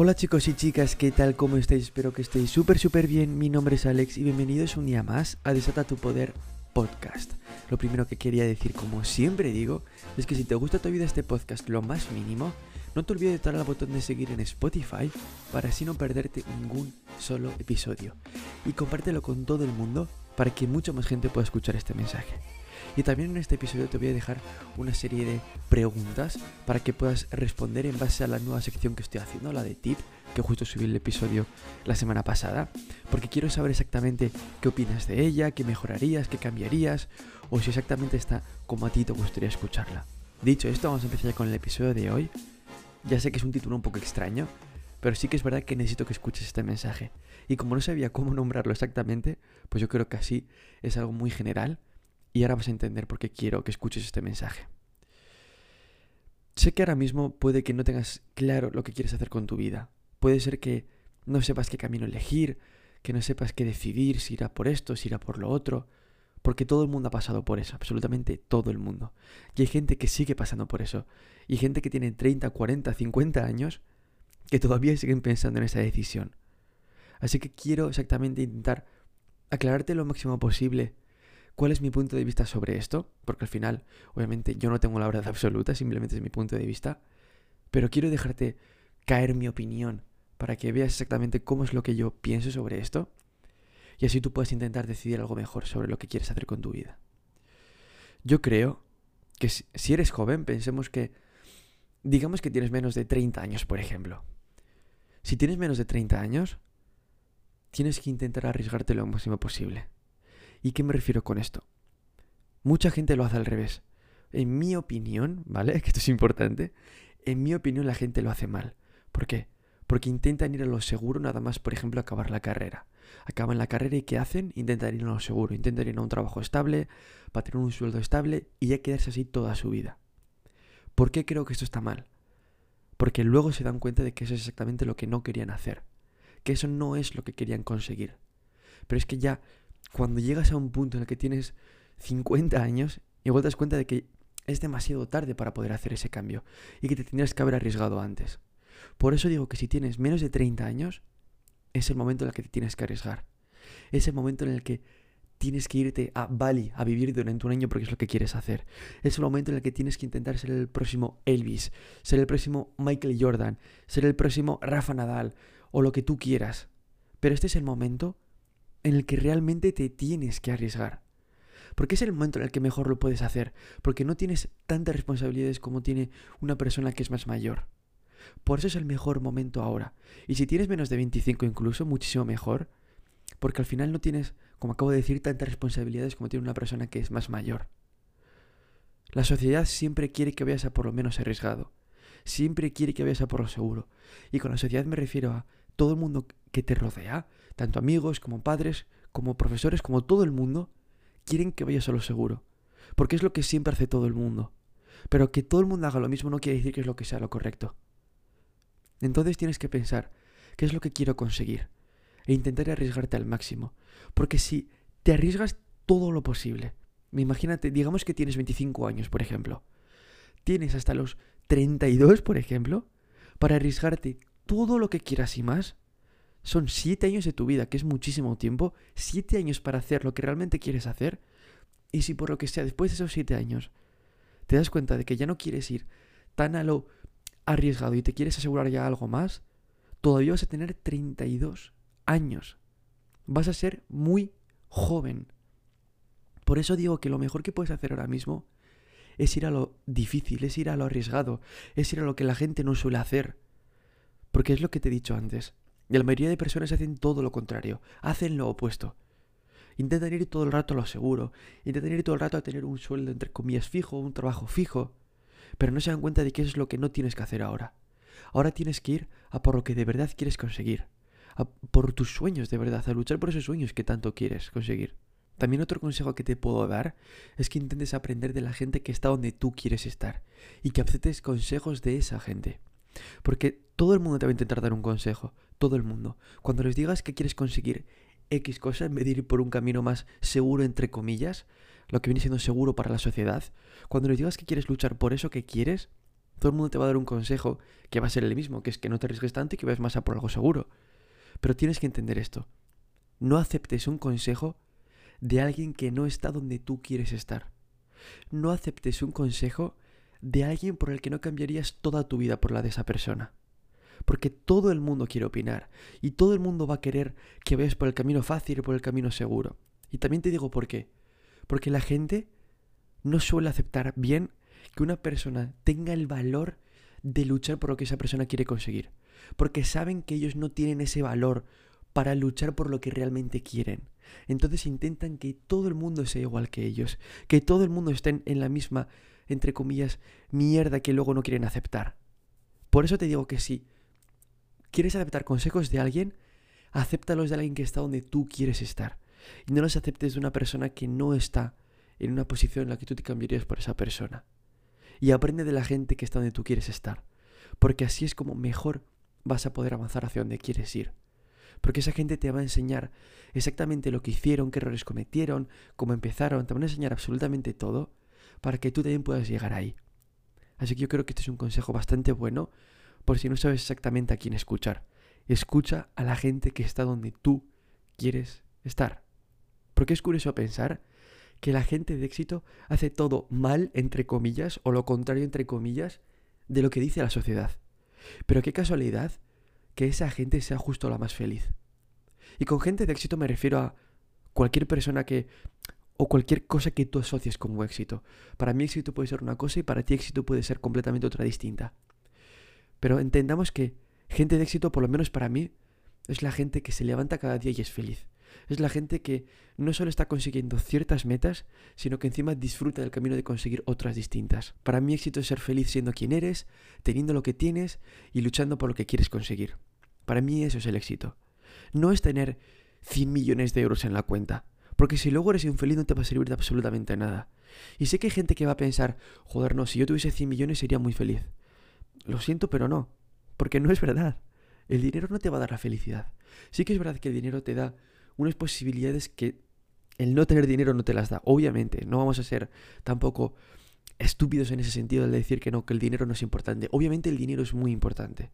Hola chicos y chicas, ¿qué tal? ¿Cómo estáis? Espero que estéis súper súper bien. Mi nombre es Alex y bienvenidos un día más a Desata tu Poder Podcast. Lo primero que quería decir, como siempre digo, es que si te gusta todavía este podcast lo más mínimo, no te olvides de darle al botón de seguir en Spotify para así no perderte ningún solo episodio. Y compártelo con todo el mundo para que mucha más gente pueda escuchar este mensaje. Y también en este episodio te voy a dejar una serie de preguntas para que puedas responder en base a la nueva sección que estoy haciendo, la de tip, que justo subí el episodio la semana pasada, porque quiero saber exactamente qué opinas de ella, qué mejorarías, qué cambiarías, o si exactamente está como a ti te gustaría escucharla. Dicho esto, vamos a empezar ya con el episodio de hoy. Ya sé que es un título un poco extraño, pero sí que es verdad que necesito que escuches este mensaje. Y como no sabía cómo nombrarlo exactamente, pues yo creo que así es algo muy general y ahora vas a entender por qué quiero que escuches este mensaje. Sé que ahora mismo puede que no tengas claro lo que quieres hacer con tu vida. Puede ser que no sepas qué camino elegir, que no sepas qué decidir, si irá por esto, si irá por lo otro, porque todo el mundo ha pasado por eso, absolutamente todo el mundo. Y hay gente que sigue pasando por eso, y gente que tiene 30, 40, 50 años que todavía siguen pensando en esa decisión. Así que quiero exactamente intentar aclararte lo máximo posible ¿Cuál es mi punto de vista sobre esto? Porque al final, obviamente, yo no tengo la verdad absoluta, simplemente es mi punto de vista. Pero quiero dejarte caer mi opinión para que veas exactamente cómo es lo que yo pienso sobre esto. Y así tú puedes intentar decidir algo mejor sobre lo que quieres hacer con tu vida. Yo creo que si eres joven, pensemos que, digamos que tienes menos de 30 años, por ejemplo. Si tienes menos de 30 años, tienes que intentar arriesgarte lo máximo posible. ¿Y qué me refiero con esto? Mucha gente lo hace al revés. En mi opinión, ¿vale? Que esto es importante. En mi opinión la gente lo hace mal. ¿Por qué? Porque intentan ir a lo seguro nada más, por ejemplo, acabar la carrera. Acaban la carrera y ¿qué hacen? Intentan ir a lo seguro, intentan ir a un trabajo estable, para tener un sueldo estable y ya quedarse así toda su vida. ¿Por qué creo que esto está mal? Porque luego se dan cuenta de que eso es exactamente lo que no querían hacer, que eso no es lo que querían conseguir. Pero es que ya cuando llegas a un punto en el que tienes 50 años, igual te das cuenta de que es demasiado tarde para poder hacer ese cambio y que te tendrías que haber arriesgado antes. Por eso digo que si tienes menos de 30 años, es el momento en el que te tienes que arriesgar. Es el momento en el que tienes que irte a Bali a vivir durante un año porque es lo que quieres hacer. Es el momento en el que tienes que intentar ser el próximo Elvis, ser el próximo Michael Jordan, ser el próximo Rafa Nadal o lo que tú quieras. Pero este es el momento en el que realmente te tienes que arriesgar. Porque es el momento en el que mejor lo puedes hacer, porque no tienes tantas responsabilidades como tiene una persona que es más mayor. Por eso es el mejor momento ahora. Y si tienes menos de 25 incluso, muchísimo mejor, porque al final no tienes, como acabo de decir, tantas responsabilidades como tiene una persona que es más mayor. La sociedad siempre quiere que vayas a por lo menos arriesgado. Siempre quiere que vayas a por lo seguro. Y con la sociedad me refiero a todo el mundo que te rodea, tanto amigos como padres, como profesores, como todo el mundo, quieren que vayas a lo seguro. Porque es lo que siempre hace todo el mundo. Pero que todo el mundo haga lo mismo no quiere decir que es lo que sea lo correcto. Entonces tienes que pensar, ¿qué es lo que quiero conseguir? E intentar arriesgarte al máximo. Porque si te arriesgas todo lo posible, imagínate, digamos que tienes 25 años, por ejemplo. Tienes hasta los 32, por ejemplo, para arriesgarte todo lo que quieras y más, son siete años de tu vida, que es muchísimo tiempo, siete años para hacer lo que realmente quieres hacer, y si por lo que sea después de esos siete años te das cuenta de que ya no quieres ir tan a lo arriesgado y te quieres asegurar ya algo más, todavía vas a tener 32 años. Vas a ser muy joven. Por eso digo que lo mejor que puedes hacer ahora mismo es ir a lo difícil, es ir a lo arriesgado, es ir a lo que la gente no suele hacer. Porque es lo que te he dicho antes. Y la mayoría de personas hacen todo lo contrario, hacen lo opuesto. Intentan ir todo el rato a lo seguro, intentan ir todo el rato a tener un sueldo entre comillas fijo, un trabajo fijo, pero no se dan cuenta de que eso es lo que no tienes que hacer ahora. Ahora tienes que ir a por lo que de verdad quieres conseguir, a por tus sueños de verdad, a luchar por esos sueños que tanto quieres conseguir. También otro consejo que te puedo dar es que intentes aprender de la gente que está donde tú quieres estar y que aceptes consejos de esa gente. Porque todo el mundo te va a intentar dar un consejo, todo el mundo. Cuando les digas que quieres conseguir X cosa, en vez de ir por un camino más seguro, entre comillas, lo que viene siendo seguro para la sociedad, cuando les digas que quieres luchar por eso que quieres, Todo el mundo te va a dar un consejo que va a ser el mismo, que es que no te arriesgues tanto y que vayas más a por algo seguro. Pero tienes que entender esto. No aceptes un consejo de alguien que no está donde tú quieres estar. No aceptes un consejo de alguien por el que no cambiarías toda tu vida por la de esa persona. Porque todo el mundo quiere opinar y todo el mundo va a querer que vayas por el camino fácil y por el camino seguro. Y también te digo por qué. Porque la gente no suele aceptar bien que una persona tenga el valor de luchar por lo que esa persona quiere conseguir. Porque saben que ellos no tienen ese valor para luchar por lo que realmente quieren. Entonces intentan que todo el mundo sea igual que ellos, que todo el mundo esté en la misma, entre comillas, mierda que luego no quieren aceptar. Por eso te digo que si quieres aceptar consejos de alguien, acéptalos de alguien que está donde tú quieres estar. Y no los aceptes de una persona que no está en una posición en la que tú te cambiarías por esa persona. Y aprende de la gente que está donde tú quieres estar. Porque así es como mejor vas a poder avanzar hacia donde quieres ir. Porque esa gente te va a enseñar exactamente lo que hicieron, qué errores cometieron, cómo empezaron, te van a enseñar absolutamente todo para que tú también puedas llegar ahí. Así que yo creo que este es un consejo bastante bueno por si no sabes exactamente a quién escuchar. Escucha a la gente que está donde tú quieres estar. Porque es curioso pensar que la gente de éxito hace todo mal, entre comillas, o lo contrario, entre comillas, de lo que dice la sociedad. Pero qué casualidad que esa gente sea justo la más feliz. Y con gente de éxito me refiero a cualquier persona que o cualquier cosa que tú asocies como éxito. Para mí éxito puede ser una cosa y para ti éxito puede ser completamente otra distinta. Pero entendamos que gente de éxito, por lo menos para mí, es la gente que se levanta cada día y es feliz. Es la gente que no solo está consiguiendo ciertas metas, sino que encima disfruta del camino de conseguir otras distintas. Para mí éxito es ser feliz siendo quien eres, teniendo lo que tienes y luchando por lo que quieres conseguir. Para mí eso es el éxito. No es tener 100 millones de euros en la cuenta. Porque si luego eres infeliz no te va a servir de absolutamente nada. Y sé que hay gente que va a pensar, joder, no, si yo tuviese 100 millones sería muy feliz. Lo siento, pero no. Porque no es verdad. El dinero no te va a dar la felicidad. Sí que es verdad que el dinero te da unas posibilidades que el no tener dinero no te las da. Obviamente, no vamos a ser tampoco estúpidos en ese sentido de decir que no, que el dinero no es importante. Obviamente el dinero es muy importante.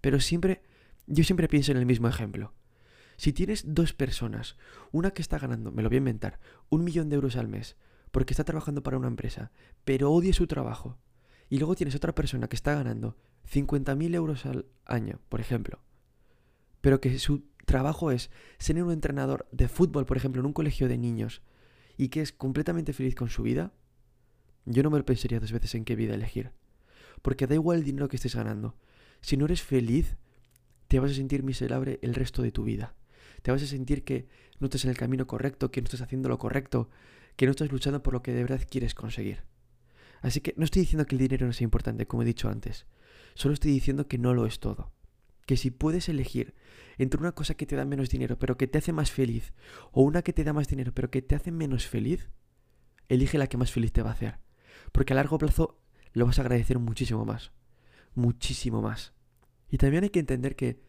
Pero siempre yo siempre pienso en el mismo ejemplo. Si tienes dos personas, una que está ganando, me lo voy a inventar, un millón de euros al mes, porque está trabajando para una empresa, pero odia su trabajo, y luego tienes otra persona que está ganando 50.000 euros al año, por ejemplo, pero que su trabajo es ser un entrenador de fútbol, por ejemplo, en un colegio de niños, y que es completamente feliz con su vida, yo no me lo pensaría dos veces en qué vida elegir. Porque da igual el dinero que estés ganando. Si no eres feliz, te vas a sentir miserable el resto de tu vida. Te vas a sentir que no estás en el camino correcto, que no estás haciendo lo correcto, que no estás luchando por lo que de verdad quieres conseguir. Así que no estoy diciendo que el dinero no sea importante, como he dicho antes. Solo estoy diciendo que no lo es todo. Que si puedes elegir entre una cosa que te da menos dinero pero que te hace más feliz, o una que te da más dinero pero que te hace menos feliz, elige la que más feliz te va a hacer. Porque a largo plazo lo vas a agradecer muchísimo más. Muchísimo más. Y también hay que entender que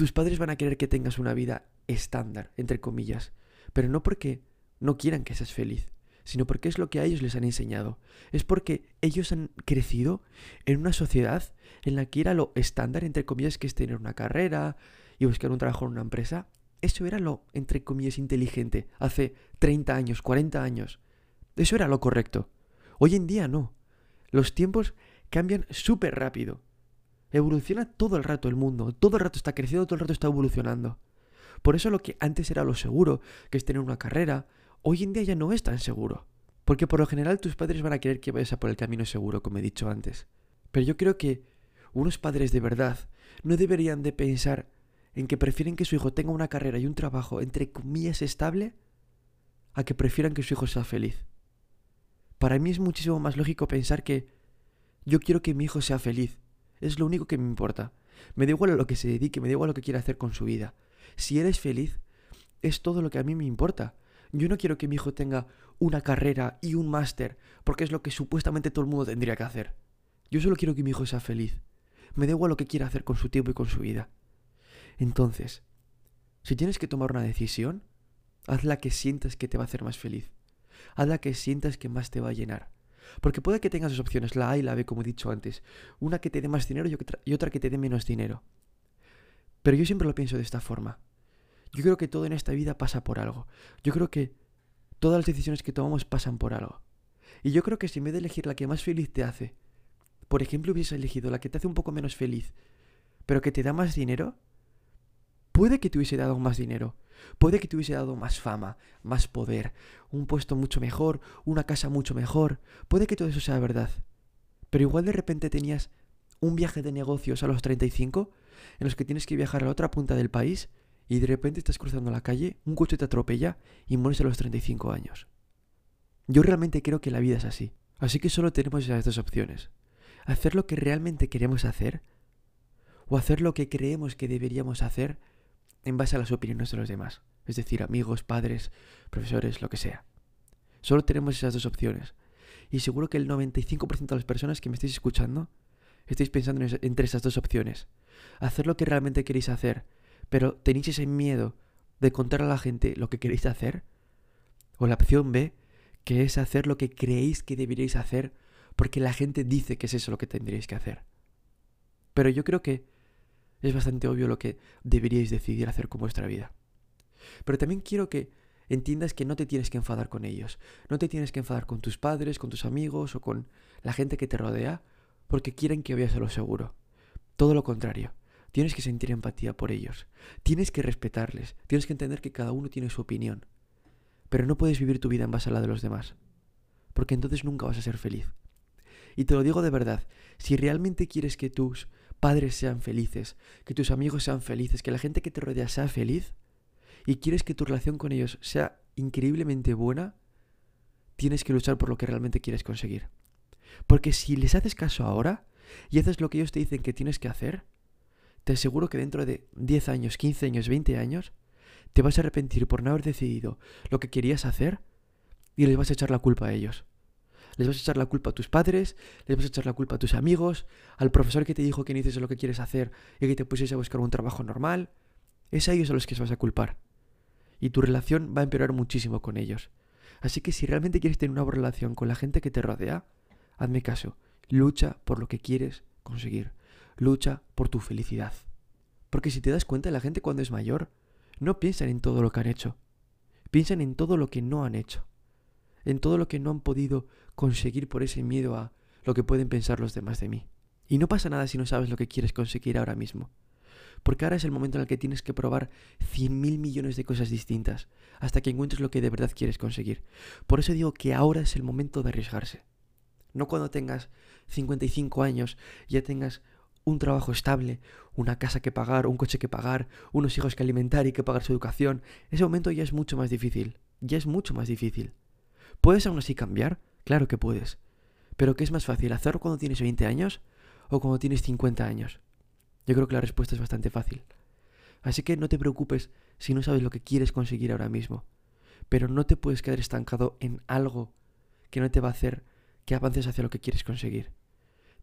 tus padres van a querer que tengas una vida estándar, entre comillas, pero no porque no quieran que seas feliz, sino porque es lo que a ellos les han enseñado. Es porque ellos han crecido en una sociedad en la que era lo estándar, entre comillas, que es tener una carrera y buscar un trabajo en una empresa. Eso era lo, entre comillas, inteligente hace 30 años, 40 años. Eso era lo correcto. Hoy en día no. Los tiempos cambian súper rápido. Evoluciona todo el rato el mundo, todo el rato está creciendo, todo el rato está evolucionando. Por eso lo que antes era lo seguro, que es tener una carrera, hoy en día ya no es tan seguro. Porque por lo general tus padres van a querer que vayas a por el camino seguro, como he dicho antes. Pero yo creo que unos padres de verdad no deberían de pensar en que prefieren que su hijo tenga una carrera y un trabajo entre comillas estable a que prefieran que su hijo sea feliz. Para mí es muchísimo más lógico pensar que yo quiero que mi hijo sea feliz es lo único que me importa. Me da igual a lo que se dedique, me da igual a lo que quiera hacer con su vida. Si eres feliz, es todo lo que a mí me importa. Yo no quiero que mi hijo tenga una carrera y un máster, porque es lo que supuestamente todo el mundo tendría que hacer. Yo solo quiero que mi hijo sea feliz. Me da igual lo que quiera hacer con su tiempo y con su vida. Entonces, si tienes que tomar una decisión, haz la que sientas que te va a hacer más feliz. Haz la que sientas que más te va a llenar. Porque puede que tengas dos opciones, la A y la B, como he dicho antes. Una que te dé más dinero y otra que te dé menos dinero. Pero yo siempre lo pienso de esta forma. Yo creo que todo en esta vida pasa por algo. Yo creo que todas las decisiones que tomamos pasan por algo. Y yo creo que si en vez de elegir la que más feliz te hace, por ejemplo, hubieses elegido la que te hace un poco menos feliz, pero que te da más dinero, puede que te hubiese dado más dinero, puede que te hubiese dado más fama, más poder, un puesto mucho mejor, una casa mucho mejor, puede que todo eso sea verdad. Pero igual de repente tenías un viaje de negocios a los 35 en los que tienes que viajar a la otra punta del país y de repente estás cruzando la calle, un coche te atropella y mueres a los 35 años. Yo realmente creo que la vida es así. Así que solo tenemos esas dos opciones. Hacer lo que realmente queremos hacer o hacer lo que creemos que deberíamos hacer en base a las opiniones de los demás. Es decir, amigos, padres, profesores, lo que sea. Solo tenemos esas dos opciones. Y seguro que el 95% de las personas que me estáis escuchando estáis pensando entre esas dos opciones. Hacer lo que realmente queréis hacer, pero tenéis ese miedo de contar a la gente lo que queréis hacer. O la opción B, que es hacer lo que creéis que deberíais hacer porque la gente dice que es eso lo que tendríais que hacer. Pero yo creo que es bastante obvio lo que deberíais decidir hacer con vuestra vida. Pero también quiero que entiendas que no te tienes que enfadar con ellos. No te tienes que enfadar con tus padres, con tus amigos o con la gente que te rodea porque quieren que vayas a lo seguro. Todo lo contrario. Tienes que sentir empatía por ellos. Tienes que respetarles. Tienes que entender que cada uno tiene su opinión. Pero no puedes vivir tu vida en base a la de los demás. Porque entonces nunca vas a ser feliz. Y te lo digo de verdad, si realmente quieres que tus padres sean felices, que tus amigos sean felices, que la gente que te rodea sea feliz, y quieres que tu relación con ellos sea increíblemente buena, tienes que luchar por lo que realmente quieres conseguir. Porque si les haces caso ahora y haces lo que ellos te dicen que tienes que hacer, te aseguro que dentro de 10 años, 15 años, 20 años, te vas a arrepentir por no haber decidido lo que querías hacer y les vas a echar la culpa a ellos. Les vas a echar la culpa a tus padres, les vas a echar la culpa a tus amigos, al profesor que te dijo que no hiciste lo que quieres hacer y que te pusiste a buscar un trabajo normal. Es a ellos a los que vas a culpar. Y tu relación va a empeorar muchísimo con ellos. Así que si realmente quieres tener una buena relación con la gente que te rodea, hazme caso, lucha por lo que quieres conseguir, lucha por tu felicidad. Porque si te das cuenta, la gente cuando es mayor no piensan en todo lo que han hecho, piensan en todo lo que no han hecho, en todo lo que no han podido conseguir por ese miedo a lo que pueden pensar los demás de mí. Y no pasa nada si no sabes lo que quieres conseguir ahora mismo. Porque ahora es el momento en el que tienes que probar cien mil millones de cosas distintas hasta que encuentres lo que de verdad quieres conseguir. Por eso digo que ahora es el momento de arriesgarse. No cuando tengas 55 años, ya tengas un trabajo estable, una casa que pagar, un coche que pagar, unos hijos que alimentar y que pagar su educación. Ese momento ya es mucho más difícil. Ya es mucho más difícil. ¿Puedes aún así cambiar? Claro que puedes. Pero ¿qué es más fácil, hacerlo cuando tienes 20 años o cuando tienes 50 años? Yo creo que la respuesta es bastante fácil. Así que no te preocupes si no sabes lo que quieres conseguir ahora mismo. Pero no te puedes quedar estancado en algo que no te va a hacer que avances hacia lo que quieres conseguir.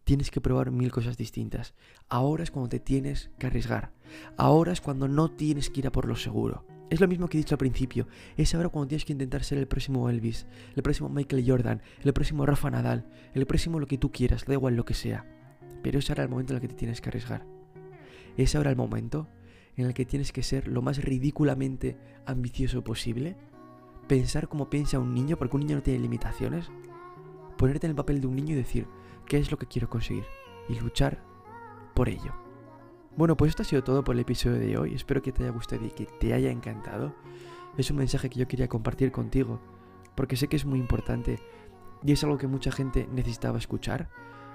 Tienes que probar mil cosas distintas. Ahora es cuando te tienes que arriesgar. Ahora es cuando no tienes que ir a por lo seguro. Es lo mismo que he dicho al principio. Es ahora cuando tienes que intentar ser el próximo Elvis, el próximo Michael Jordan, el próximo Rafa Nadal, el próximo lo que tú quieras, da igual lo que sea. Pero es ahora el momento en el que te tienes que arriesgar. Es ahora el momento en el que tienes que ser lo más ridículamente ambicioso posible. Pensar como piensa un niño, porque un niño no tiene limitaciones ponerte en el papel de un niño y decir qué es lo que quiero conseguir y luchar por ello. Bueno, pues esto ha sido todo por el episodio de hoy. Espero que te haya gustado y que te haya encantado. Es un mensaje que yo quería compartir contigo porque sé que es muy importante y es algo que mucha gente necesitaba escuchar.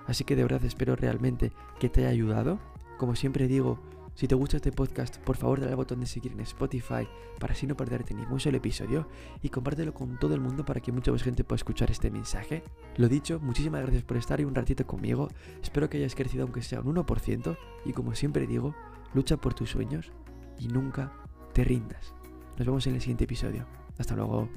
Así que de verdad espero realmente que te haya ayudado. Como siempre digo, si te gusta este podcast, por favor dale al botón de seguir en Spotify para así no perderte ningún solo episodio y compártelo con todo el mundo para que mucha más gente pueda escuchar este mensaje. Lo dicho, muchísimas gracias por estar y un ratito conmigo. Espero que hayas crecido aunque sea un 1% y como siempre digo, lucha por tus sueños y nunca te rindas. Nos vemos en el siguiente episodio. Hasta luego.